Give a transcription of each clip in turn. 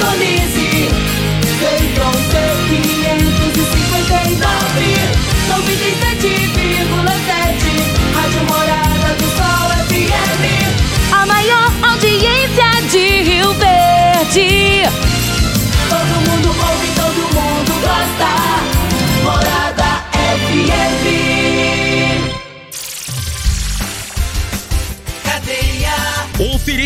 Indonésia.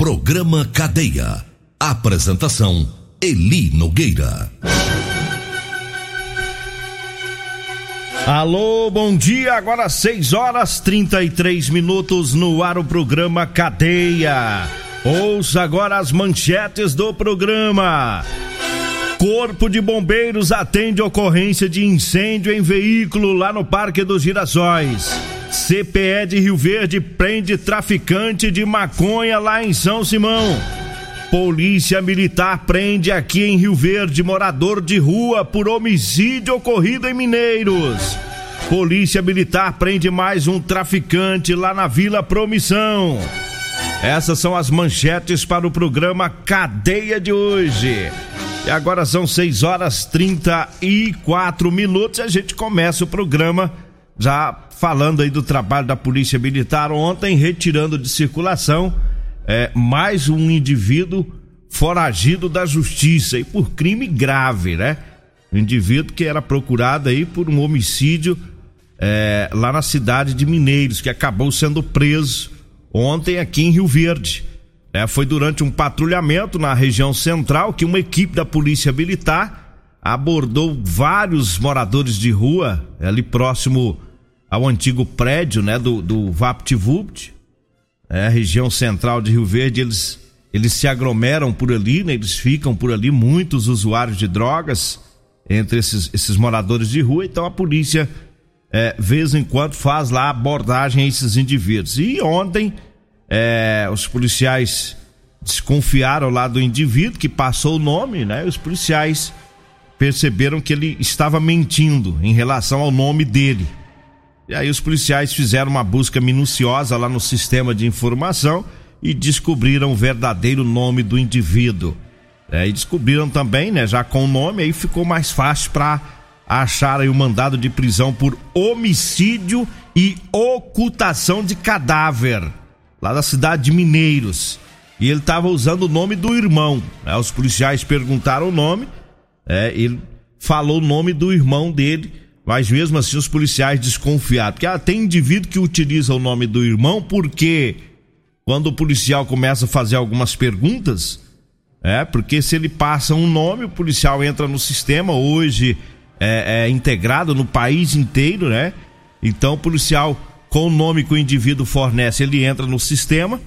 Programa Cadeia. Apresentação: Eli Nogueira. Alô, bom dia. Agora 6 horas 33 minutos no ar o programa Cadeia. Ouça agora as manchetes do programa. Corpo de Bombeiros atende ocorrência de incêndio em veículo lá no Parque dos Girassóis. CPE de Rio Verde prende traficante de maconha lá em São Simão. Polícia Militar prende aqui em Rio Verde morador de rua por homicídio ocorrido em Mineiros. Polícia Militar prende mais um traficante lá na Vila Promissão. Essas são as manchetes para o programa Cadeia de hoje. E agora são 6 horas 34 minutos e a gente começa o programa já falando aí do trabalho da Polícia Militar ontem, retirando de circulação é, mais um indivíduo foragido da justiça e por crime grave, né? Um indivíduo que era procurado aí por um homicídio é, lá na cidade de Mineiros, que acabou sendo preso ontem aqui em Rio Verde. É, foi durante um patrulhamento na região central que uma equipe da Polícia Militar abordou vários moradores de rua ali próximo ao antigo prédio né, do, do VaptVupt, é, região central de Rio Verde. Eles, eles se aglomeram por ali, né, eles ficam por ali, muitos usuários de drogas entre esses, esses moradores de rua. Então a polícia, é, vez em quando, faz lá abordagem a esses indivíduos. E ontem é, os policiais desconfiaram lá do indivíduo que passou o nome, né? Os policiais perceberam que ele estava mentindo em relação ao nome dele. E aí os policiais fizeram uma busca minuciosa lá no sistema de informação e descobriram o verdadeiro nome do indivíduo. É, e descobriram também, né, já com o nome, aí ficou mais fácil para achar aí o mandado de prisão por homicídio e ocultação de cadáver lá da cidade de Mineiros. E ele estava usando o nome do irmão. Né? Os policiais perguntaram o nome, é, ele falou o nome do irmão dele, mas mesmo assim os policiais desconfiaram. Porque ah, tem indivíduo que utiliza o nome do irmão porque quando o policial começa a fazer algumas perguntas, é, porque se ele passa um nome, o policial entra no sistema, hoje é, é integrado no país inteiro, né? Então o policial com o nome que o indivíduo fornece, ele entra no sistema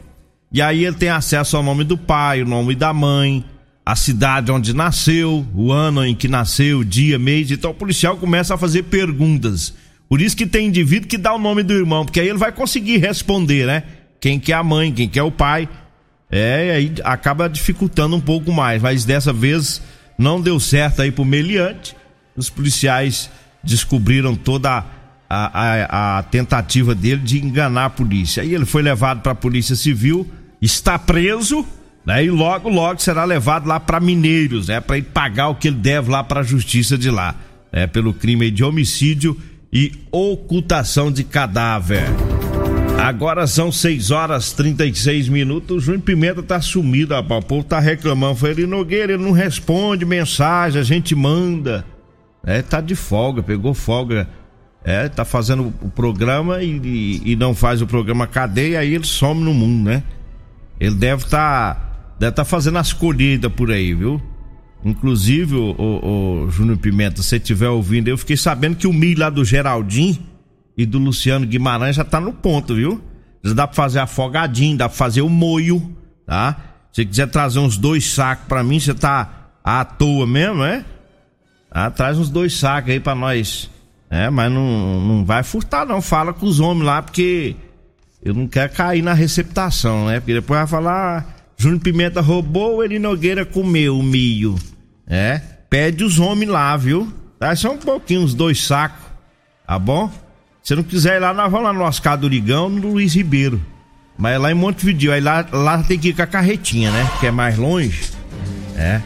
e aí ele tem acesso ao nome do pai, o nome da mãe, a cidade onde nasceu, o ano em que nasceu, dia, mês. Então o policial começa a fazer perguntas. Por isso que tem indivíduo que dá o nome do irmão, porque aí ele vai conseguir responder, né? Quem que é a mãe, quem que é o pai. É, aí acaba dificultando um pouco mais, mas dessa vez não deu certo aí pro meliante. Os policiais descobriram toda a a, a, a tentativa dele de enganar a polícia. Aí ele foi levado para a Polícia Civil, está preso, né? E logo, logo será levado lá para Mineiros, né? Para ele pagar o que ele deve lá para a Justiça de lá, né? Pelo crime de homicídio e ocultação de cadáver. Agora são 6 horas 36 minutos. O Júnior Pimenta tá sumido, rapaz. O povo tá reclamando. Foi ele Nogueira, ele não responde mensagem, a gente manda. É, tá de folga, pegou folga é, tá fazendo o programa e, e, e, não faz o programa cadeia, aí ele some no mundo, né? Ele deve estar tá, deve tá fazendo as colheitas por aí, viu? Inclusive, o, o, o Júnior Pimenta, se estiver ouvindo, eu fiquei sabendo que o milho lá do Geraldinho e do Luciano Guimarães já tá no ponto, viu? Já dá pra fazer afogadinho, dá pra fazer o moio, tá? Se quiser trazer uns dois sacos pra mim, você tá à toa mesmo, é? Ah, traz uns dois sacos aí pra nós. É, mas não, não vai furtar não, fala com os homens lá, porque eu não quero cair na receptação, né? Porque depois vai falar, Júnior Pimenta roubou, ele Nogueira comeu o milho. É, pede os homens lá, viu? Dá só um pouquinho, uns dois sacos, tá bom? Se não quiser ir lá, nós vamos lá no Oscar do no Luiz Ribeiro. Mas é lá em Montevideo, aí lá, lá tem que ir com a carretinha, né? Que é mais longe. É.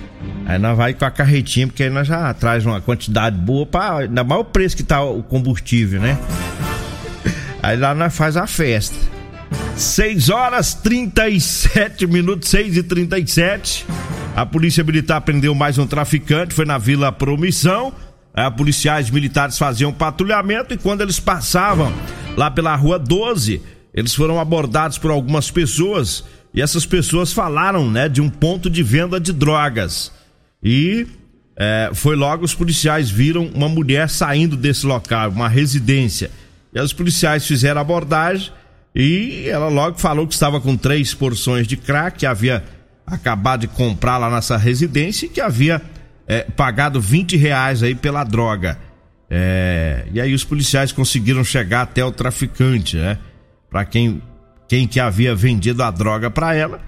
Aí nós vai com a carretinha, porque aí nós já traz uma quantidade boa para ainda mais o preço que tá o combustível, né? Aí lá nós faz a festa. 6 horas 37 minutos, 6 e 37 A polícia militar prendeu mais um traficante, foi na Vila Promissão. A policiais militares faziam patrulhamento e quando eles passavam lá pela rua 12, eles foram abordados por algumas pessoas e essas pessoas falaram, né, de um ponto de venda de drogas. E é, foi logo os policiais viram uma mulher saindo desse local, uma residência. E os policiais fizeram abordagem e ela logo falou que estava com três porções de crack, que havia acabado de comprar lá nessa residência e que havia é, pagado 20 reais aí pela droga. É, e aí os policiais conseguiram chegar até o traficante, né? Para quem, quem que havia vendido a droga para ela.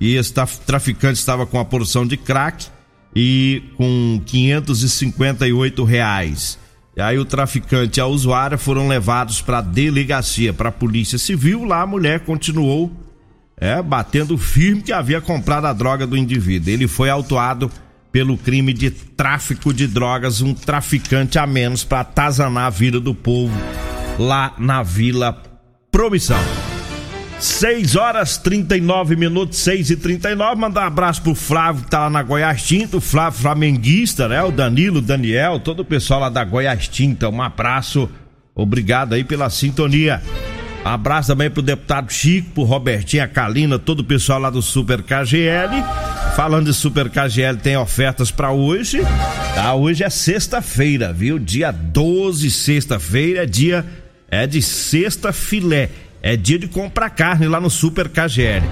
E esse traficante estava com a porção de crack e com 558 reais. E aí o traficante e a usuária foram levados para a delegacia, para a polícia civil. Lá a mulher continuou é, batendo firme que havia comprado a droga do indivíduo. Ele foi autuado pelo crime de tráfico de drogas, um traficante a menos para atazanar a vida do povo lá na Vila Promissão. 6 horas 39 minutos, 6 e 39 Mandar um abraço pro Flávio que tá lá na Goiás Tinta, o Flávio Flamenguista, né? O Danilo, o Daniel, todo o pessoal lá da Goiás Tinta. Um abraço, obrigado aí pela sintonia. Abraço também pro deputado Chico, pro Robertinho, a Kalina, todo o pessoal lá do Super KGL. Falando de Super KGL, tem ofertas para hoje. Tá? Hoje é sexta-feira, viu? Dia 12, sexta-feira, é dia é de sexta filé. É dia de comprar carne lá no Super KGL.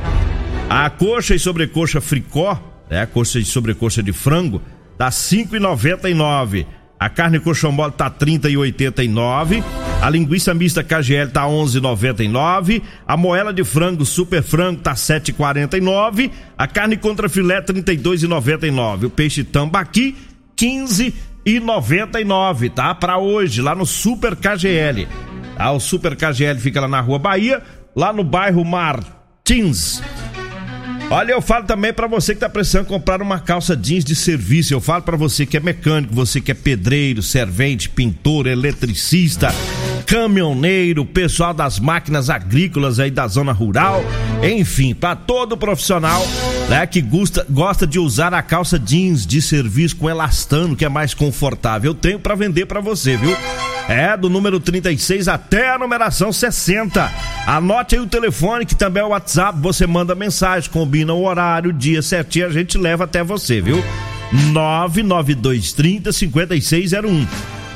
A coxa e sobrecoxa fricó, é a coxa e sobrecoxa de frango, tá 5,99. A carne coxão mole tá 30,89. A linguiça mista KGL tá 11,99. A moela de frango super frango tá 7,49. A carne contra filé 32,99. O peixe tambaqui 15,99, tá? Para hoje lá no Super KGL. Ah, o Super KGL fica lá na Rua Bahia, lá no bairro Martins. Olha, eu falo também para você que tá precisando comprar uma calça jeans de serviço. Eu falo para você que é mecânico, você que é pedreiro, servente, pintor, eletricista, caminhoneiro, pessoal das máquinas agrícolas aí da zona rural, enfim, para todo profissional, né, que gosta, gosta de usar a calça jeans de serviço com elastano, que é mais confortável. Eu tenho para vender para você, viu? É, do número 36 até a numeração 60. Anote aí o telefone, que também é o WhatsApp. Você manda mensagem, combina o horário, o dia certinho, a gente leva até você, viu? 99230 5601.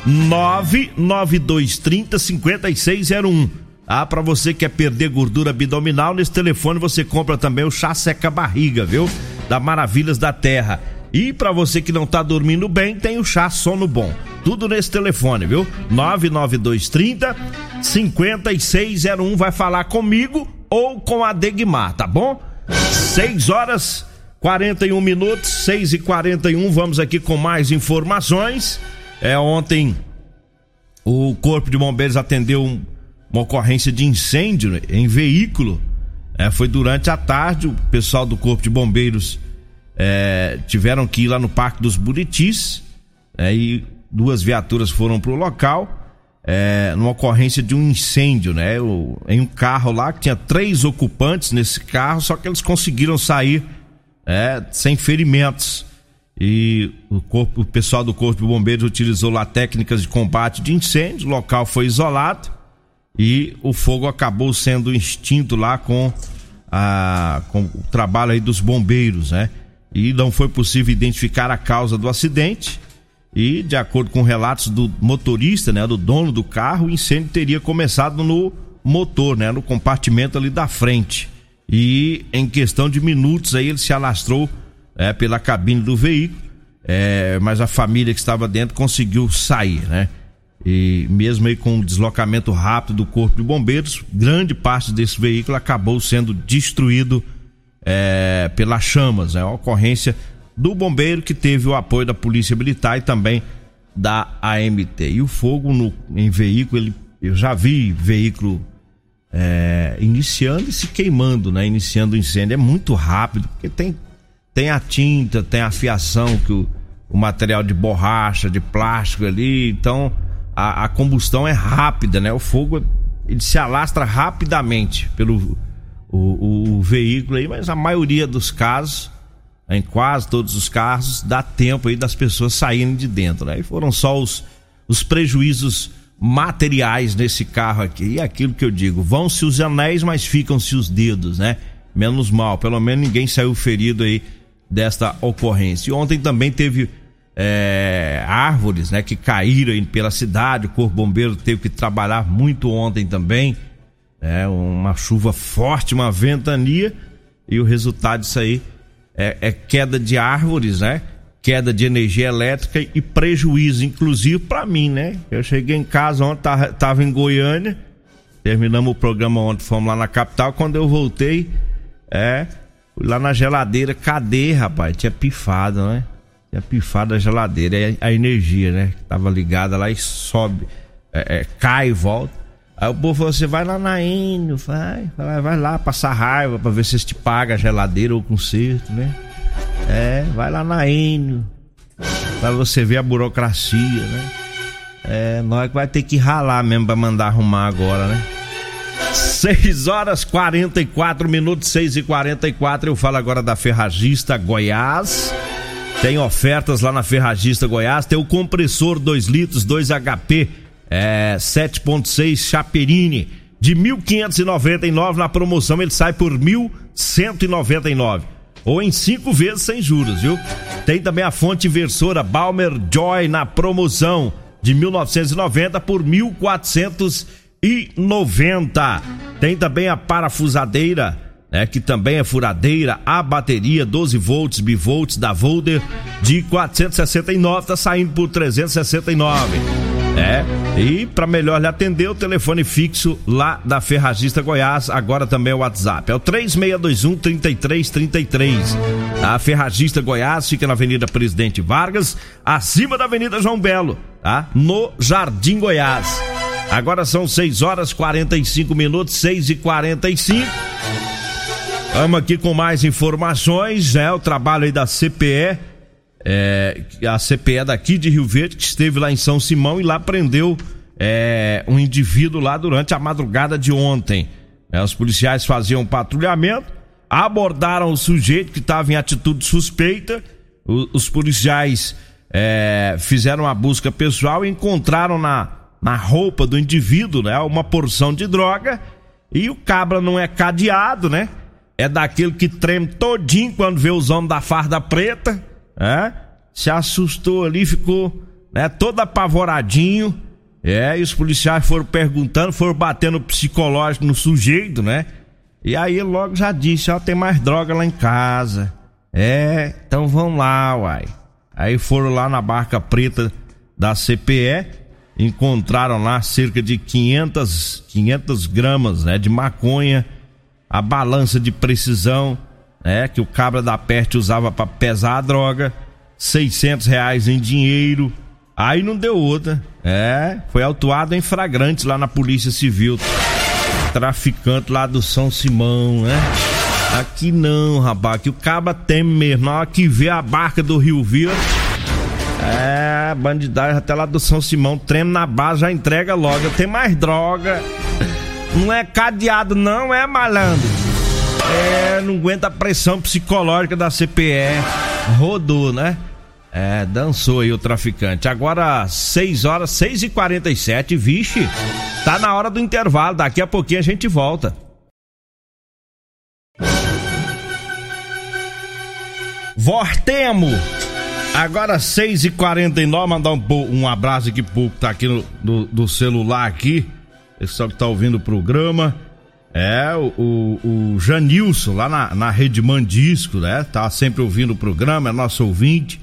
99230 5601. Ah, para você que quer perder gordura abdominal, nesse telefone você compra também o chá seca barriga, viu? Da Maravilhas da Terra. E para você que não tá dormindo bem, tem o chá sono bom. Tudo nesse telefone, viu? 99230 5601 vai falar comigo ou com a Degmar, tá bom? 6 horas 41 minutos, 6 e 41 vamos aqui com mais informações. É ontem o Corpo de Bombeiros atendeu uma ocorrência de incêndio em veículo. É, foi durante a tarde, o pessoal do Corpo de Bombeiros é, tiveram que ir lá no Parque dos Buritis é, e duas viaturas foram para o local é, numa ocorrência de um incêndio, né? O, em um carro lá que tinha três ocupantes nesse carro, só que eles conseguiram sair é, sem ferimentos. E o, corpo, o pessoal do Corpo de Bombeiros utilizou lá técnicas de combate de incêndio, o local foi isolado e o fogo acabou sendo extinto lá com, a, com o trabalho aí dos bombeiros, né? E não foi possível identificar a causa do acidente e, de acordo com relatos do motorista, né, do dono do carro, o incêndio teria começado no motor, né, no compartimento ali da frente. e em questão de minutos aí ele se alastrou é, pela cabine do veículo, é, mas a família que estava dentro conseguiu sair, né? E mesmo aí com o deslocamento rápido do corpo de bombeiros, grande parte desse veículo acabou sendo destruído é, pelas chamas. É né? uma ocorrência do bombeiro que teve o apoio da Polícia Militar e também da AMT. E o fogo no, em veículo, ele, eu já vi veículo é, iniciando e se queimando, né? Iniciando o incêndio. É muito rápido, porque tem, tem a tinta, tem a fiação, que o, o material de borracha, de plástico ali, então a, a, combustão é rápida, né? O fogo ele se alastra rapidamente pelo o, o, veículo aí, mas a maioria dos casos em quase todos os casos, dá tempo aí das pessoas saírem de dentro, né? E foram só os, os prejuízos materiais nesse carro aqui. E aquilo que eu digo, vão-se os anéis, mas ficam-se os dedos, né? Menos mal, pelo menos ninguém saiu ferido aí desta ocorrência. E ontem também teve é, árvores, né, que caíram aí pela cidade, o Corpo Bombeiro teve que trabalhar muito ontem também, é, uma chuva forte, uma ventania, e o resultado disso aí é, é queda de árvores, né? Queda de energia elétrica e prejuízo, inclusive para mim, né? Eu cheguei em casa ontem, tava, em Goiânia, terminamos o programa ontem, fomos lá na capital. Quando eu voltei, é, fui lá na geladeira, cadê, rapaz? Tinha pifado, né? Tinha pifado a geladeira, a, a energia, né? Tava ligada lá e sobe, é, é, cai e volta. Aí o povo falou: você vai lá na Enio, vai, vai, vai lá passar raiva pra ver se eles te pagam a geladeira ou o conserto, né? É, vai lá na Enio, pra você ver a burocracia, né? É, nós que vai ter que ralar mesmo pra mandar arrumar agora, né? 6 horas 44 minutos, 6 e 44 Eu falo agora da Ferragista Goiás. Tem ofertas lá na Ferragista Goiás. Tem o compressor 2 litros, 2 HP é, 7.6 Chaperini de 1.599 na promoção ele sai por 1.199 ou em cinco vezes sem juros, viu? Tem também a fonte inversora Balmer Joy na promoção de 1990 por 1490. Tem também a parafusadeira, né, que também é furadeira, a bateria 12 volts bivolts da Volder de 469 tá saindo por 369. É, e para melhor lhe atender, o telefone fixo lá da Ferragista Goiás, agora também é o WhatsApp. É o 3621 3333. A Ferragista Goiás fica na Avenida Presidente Vargas, acima da Avenida João Belo, tá? No Jardim Goiás. Agora são 6 horas 45 minutos, 6 e 45 Vamos aqui com mais informações, é o trabalho aí da CPE é, a CPE daqui de Rio Verde, que esteve lá em São Simão e lá prendeu é, um indivíduo lá durante a madrugada de ontem. É, os policiais faziam patrulhamento, abordaram o sujeito que estava em atitude suspeita. O, os policiais é, fizeram uma busca pessoal e encontraram na, na roupa do indivíduo né, uma porção de droga. E o cabra não é cadeado, né? É daquele que treme todinho quando vê os homens da farda preta é? Se assustou ali, ficou né, todo apavoradinho. É, e os policiais foram perguntando, foram batendo psicológico no sujeito, né? E aí logo já disse, ó, tem mais droga lá em casa. É, então vão lá, uai. Aí foram lá na barca preta da CPE, encontraram lá cerca de 500, 500 gramas, né, de maconha, a balança de precisão, né? Que o cabra da peste usava para pesar a droga, 600 reais em dinheiro. Aí não deu outra. É, foi autuado em flagrante lá na Polícia Civil. Traficante lá do São Simão, né? Aqui não, rapaz, que o cabra teme mesmo. Na hora que vê a barca do Rio Vila. É, bandidagem até lá do São Simão, treme na base, já entrega logo. Tem mais droga. Não é cadeado, não, é malandro. É, não aguenta a pressão psicológica da CPE. Rodou, né? É, dançou aí o traficante. Agora, 6 horas, 6 e 47 vixe, tá na hora do intervalo. Daqui a pouquinho a gente volta. Vortemo! Agora 6 e 49 mandar um, um abraço aqui pro que tá aqui no, do, do celular aqui. Pessoal que tá ouvindo o programa. É, o, o, o Janilson, lá na, na Rede Mandisco, né? Tá sempre ouvindo o programa, é nosso ouvinte.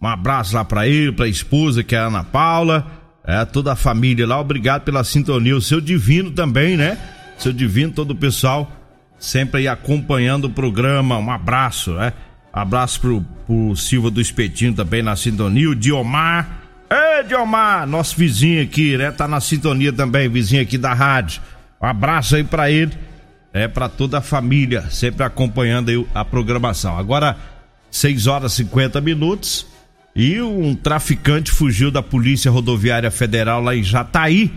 Um abraço lá pra ele, pra esposa, que é a Ana Paula. É, toda a família lá, obrigado pela sintonia. O seu Divino também, né? Seu Divino, todo o pessoal sempre aí acompanhando o programa. Um abraço, né? Abraço pro, pro Silva do Espetinho também na sintonia. O Diomar. Ei, Diomar, nosso vizinho aqui, né? Tá na sintonia também, vizinho aqui da rádio. Um abraço aí para ele, é para toda a família, sempre acompanhando aí a programação. Agora, 6 horas e 50 minutos e um traficante fugiu da Polícia Rodoviária Federal lá em Jataí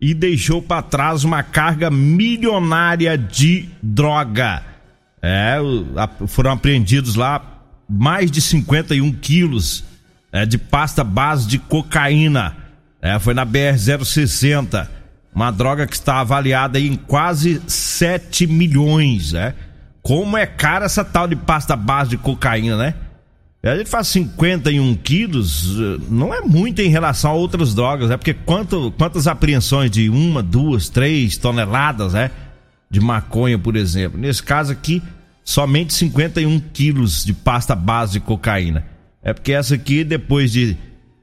e deixou para trás uma carga milionária de droga. É, foram apreendidos lá mais de 51 quilos é, de pasta base de cocaína. É, foi na BR-060 uma droga que está avaliada em quase 7 milhões, né? Como é cara essa tal de pasta base de cocaína, né? A gente faz 51 quilos, não é muito em relação a outras drogas, é porque quanto, quantas apreensões de uma, duas, três toneladas, né? De maconha, por exemplo. Nesse caso aqui, somente 51 quilos de pasta base de cocaína. É porque essa aqui, depois de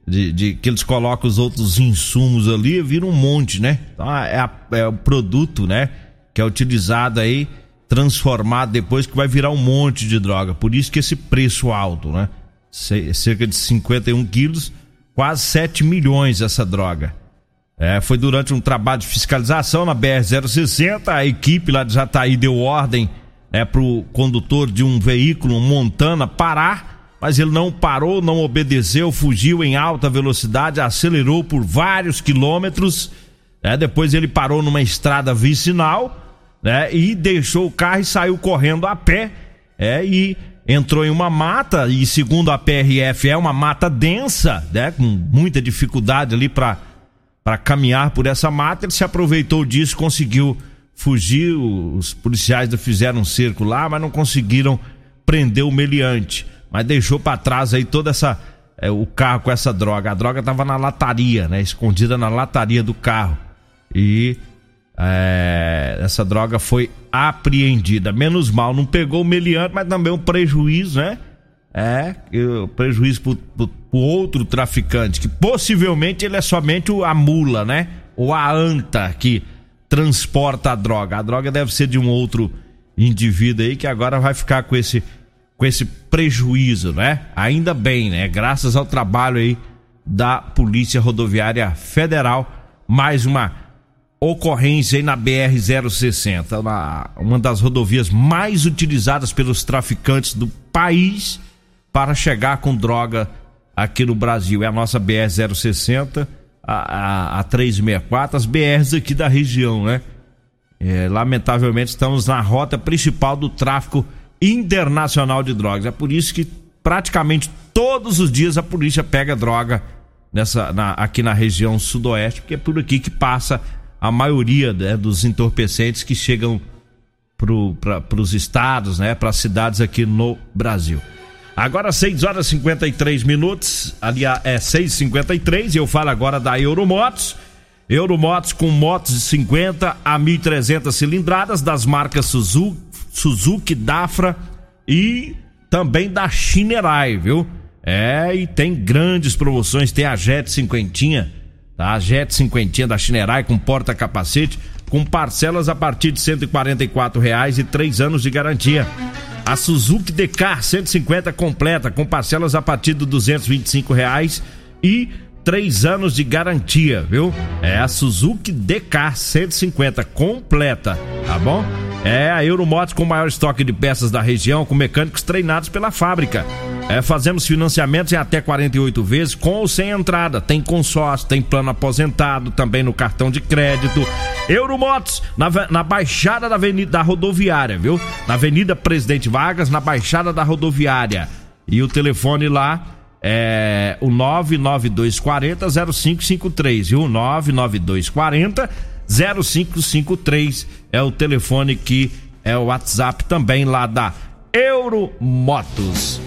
de, de, que eles colocam os outros insumos ali, vira um monte, né? Então é, a, é o produto, né? Que é utilizado aí, transformado depois que vai virar um monte de droga. Por isso que esse preço alto, né? cerca de 51 quilos, quase 7 milhões essa droga. É, foi durante um trabalho de fiscalização na BR-060, a equipe lá de Jataí deu ordem né, para o condutor de um veículo, Montana, parar mas ele não parou, não obedeceu, fugiu em alta velocidade, acelerou por vários quilômetros. Né? Depois ele parou numa estrada vicinal né? e deixou o carro e saiu correndo a pé. É, e entrou em uma mata, e segundo a PRF, é uma mata densa, né? com muita dificuldade ali para caminhar por essa mata. Ele se aproveitou disso, conseguiu fugir. Os policiais fizeram um cerco lá, mas não conseguiram prender o meliante mas deixou para trás aí toda essa é, o carro com essa droga. A droga tava na lataria, né? Escondida na lataria do carro. E é, essa droga foi apreendida. Menos mal, não pegou o meliante, mas também um prejuízo, né? É, prejuízo pro, pro, pro, outro traficante, que possivelmente ele é somente a mula, né? Ou a anta que transporta a droga. A droga deve ser de um outro indivíduo aí que agora vai ficar com esse com esse prejuízo, né? Ainda bem, né? Graças ao trabalho aí da Polícia Rodoviária Federal, mais uma ocorrência aí na BR 060, uma, das rodovias mais utilizadas pelos traficantes do país para chegar com droga aqui no Brasil. É a nossa BR 060, a, a, a 364, as BRs aqui da região, né? É, lamentavelmente estamos na rota principal do tráfico internacional de drogas. É por isso que praticamente todos os dias a polícia pega droga nessa, na, aqui na região sudoeste, porque é por aqui que passa a maioria né, dos entorpecentes que chegam para os estados, né, para as cidades aqui no Brasil. Agora 6 horas e 53 minutos, aliás, é 6h53 e eu falo agora da Euromotos. Euromotos com motos de 50 a 1.300 cilindradas das marcas Suzuki, Suzuki, Dafra e também da Shinerai, viu? É, e tem grandes promoções, tem a Jet cinquentinha, tá? A Jet cinquentinha da Shinerai com porta-capacete, com parcelas a partir de R$ reais e três anos de garantia. A Suzuki DK 150 completa, com parcelas a partir de R$ reais e três anos de garantia, viu? É a Suzuki DK 150 completa, tá bom? É a Euromotos com o maior estoque de peças da região, com mecânicos treinados pela fábrica. É, fazemos financiamentos em até 48 vezes, com ou sem entrada. Tem consórcio, tem plano aposentado, também no cartão de crédito. Euromotos, na, na Baixada da Avenida da Rodoviária, viu? Na Avenida Presidente Vargas, na Baixada da Rodoviária. E o telefone lá é o 99240 0553, viu? 99240 0553 é o telefone que é o WhatsApp também lá da Euromotos.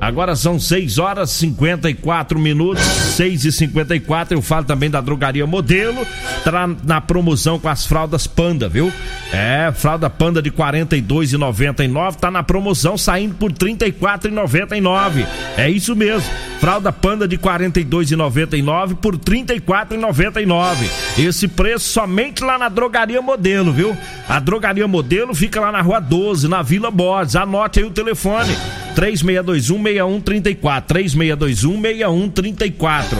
Agora são 6 horas 54 minutos, 6 e 54 Eu falo também da drogaria modelo. Tá na promoção com as fraldas Panda, viu? É, fralda Panda de R$ 42,99. Tá na promoção saindo por R$ 34,99. É isso mesmo. Fralda Panda de R$ 42,99 por R$ 34,99. Esse preço somente lá na drogaria modelo, viu? A drogaria modelo fica lá na rua 12, na Vila Borges. Anote aí o telefone: 3621 6134. 3621 6134.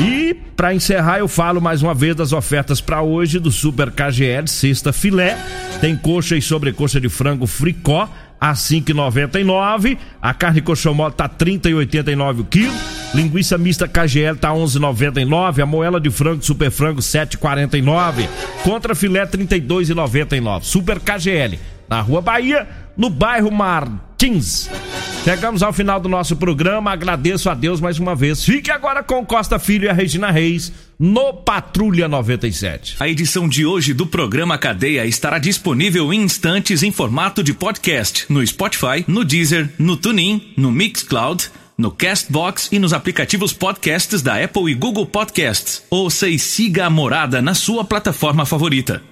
E para encerrar, eu falo mais uma vez das ofertas para hoje do Super KGL, sexta filé. Tem coxa e sobrecoxa de frango fricó a 5,99. A carne coxão mole tá 30,89 o quilo. Linguiça mista KGL tá 11,99. A moela de frango super frango 7,49. Contra filé 32,99. Super KGL na Rua Bahia, no bairro Martins. Chegamos ao final do nosso programa. Agradeço a Deus mais uma vez. Fique agora com Costa Filho e a Regina Reis no Patrulha 97. A edição de hoje do programa Cadeia estará disponível em instantes em formato de podcast no Spotify, no Deezer, no TuneIn, no Mixcloud, no Castbox e nos aplicativos podcasts da Apple e Google Podcasts. Ouça e siga a morada na sua plataforma favorita.